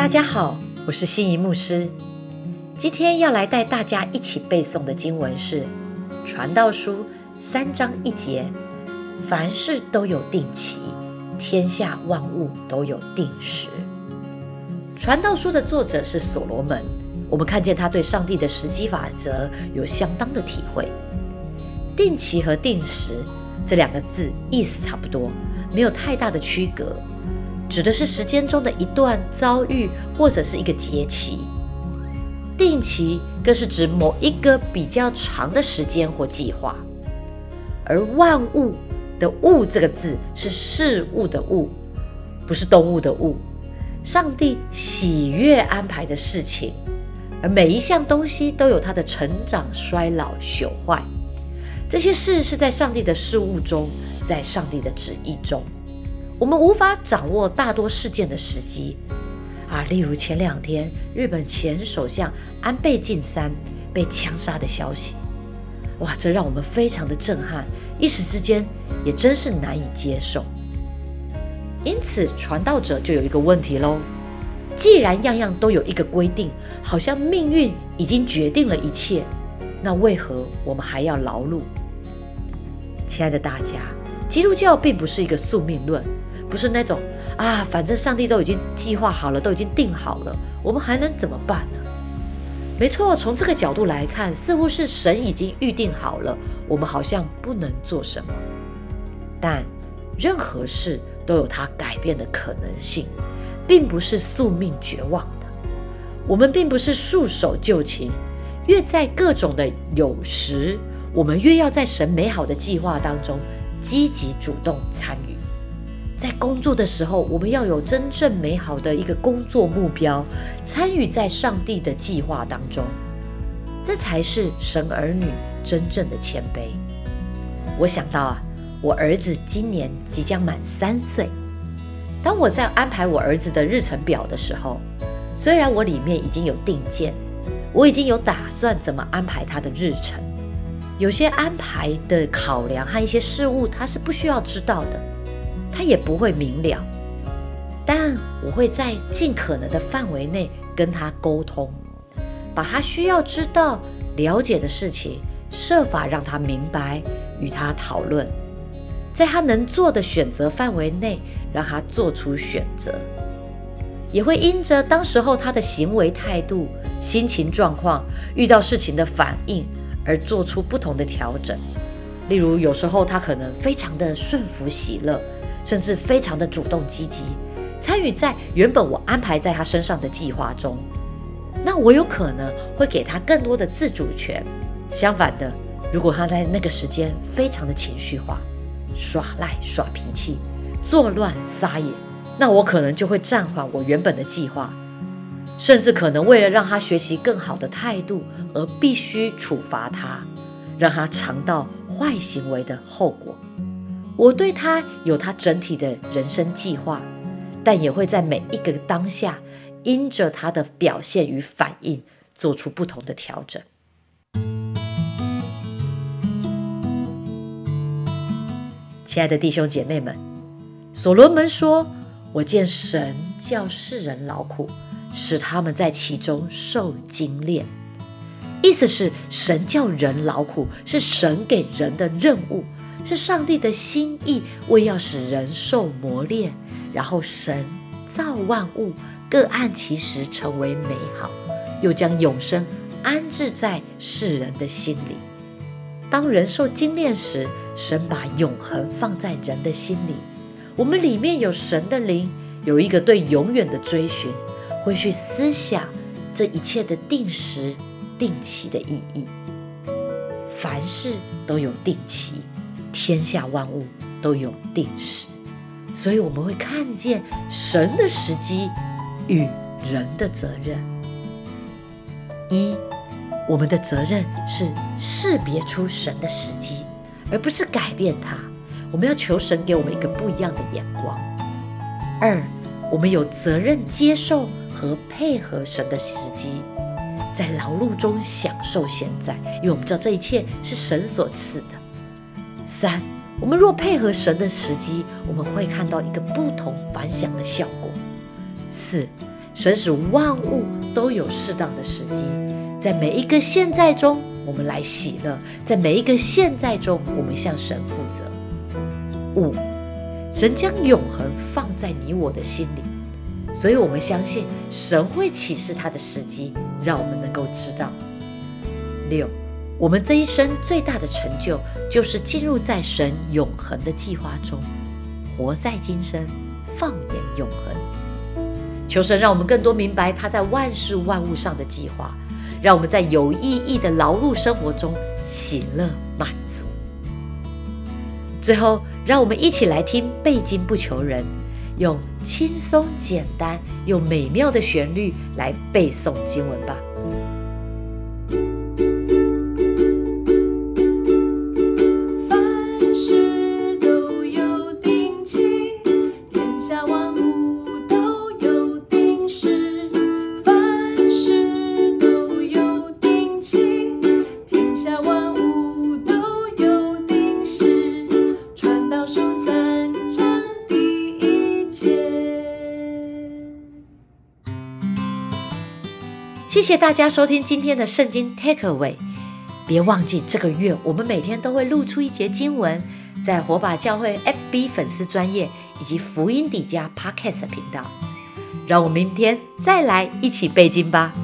大家好，我是心仪牧师。今天要来带大家一起背诵的经文是《传道书》三章一节：“凡事都有定期，天下万物都有定时。”《传道书》的作者是所罗门，我们看见他对上帝的时机法则有相当的体会。定期和定时这两个字意思差不多，没有太大的区隔。指的是时间中的一段遭遇，或者是一个节期。定期更是指某一个比较长的时间或计划。而万物的“物”这个字是事物的“物”，不是动物的“物”。上帝喜悦安排的事情，而每一项东西都有它的成长、衰老、朽坏。这些事是在上帝的事物中，在上帝的旨意中。我们无法掌握大多事件的时机啊，例如前两天日本前首相安倍晋三被枪杀的消息，哇，这让我们非常的震撼，一时之间也真是难以接受。因此，传道者就有一个问题喽：既然样样都有一个规定，好像命运已经决定了一切，那为何我们还要劳碌？亲爱的大家，基督教并不是一个宿命论。不是那种啊，反正上帝都已经计划好了，都已经定好了，我们还能怎么办呢？没错，从这个角度来看，似乎是神已经预定好了，我们好像不能做什么。但任何事都有它改变的可能性，并不是宿命绝望的。我们并不是束手就擒，越在各种的有时，我们越要在神美好的计划当中积极主动参与。在工作的时候，我们要有真正美好的一个工作目标，参与在上帝的计划当中，这才是神儿女真正的谦卑。我想到啊，我儿子今年即将满三岁，当我在安排我儿子的日程表的时候，虽然我里面已经有定见，我已经有打算怎么安排他的日程，有些安排的考量和一些事物，他是不需要知道的。他也不会明了，但我会在尽可能的范围内跟他沟通，把他需要知道、了解的事情，设法让他明白，与他讨论，在他能做的选择范围内，让他做出选择，也会因着当时候他的行为态度、心情状况、遇到事情的反应而做出不同的调整。例如，有时候他可能非常的顺服喜乐。甚至非常的主动积极，参与在原本我安排在他身上的计划中。那我有可能会给他更多的自主权。相反的，如果他在那个时间非常的情绪化、耍赖、耍脾气、作乱撒野，那我可能就会暂缓我原本的计划，甚至可能为了让他学习更好的态度而必须处罚他，让他尝到坏行为的后果。我对他有他整体的人生计划，但也会在每一个当下，因着他的表现与反应，做出不同的调整。亲爱的弟兄姐妹们，所罗门说：“我见神叫世人劳苦，使他们在其中受精炼。”意思是神叫人劳苦，是神给人的任务。是上帝的心意，为要使人受磨练，然后神造万物，各按其时成为美好，又将永生安置在世人的心里。当人受精炼时，神把永恒放在人的心里。我们里面有神的灵，有一个对永远的追寻，会去思想这一切的定时、定期的意义。凡事都有定期。天下万物都有定时，所以我们会看见神的时机与人的责任。一，我们的责任是识别出神的时机，而不是改变它。我们要求神给我们一个不一样的眼光。二，我们有责任接受和配合神的时机，在劳碌中享受现在，因为我们知道这一切是神所赐的。三，我们若配合神的时机，我们会看到一个不同凡响的效果。四，神使万物都有适当的时机，在每一个现在中，我们来喜乐；在每一个现在中，我们向神负责。五，神将永恒放在你我的心里，所以我们相信神会启示他的时机，让我们能够知道。六，我们这一生最大的成就，就是进入在神永恒的计划中，活在今生，放眼永恒。求神让我们更多明白他在万事万物上的计划，让我们在有意义的劳碌生活中喜乐满足。最后，让我们一起来听背经不求人，用轻松简单又美妙的旋律来背诵经文吧。谢谢大家收听今天的圣经 Take Away，别忘记这个月我们每天都会录出一节经文，在火把教会 FB 粉丝专业以及福音底家 Podcast 频道，让我们明天再来一起背经吧。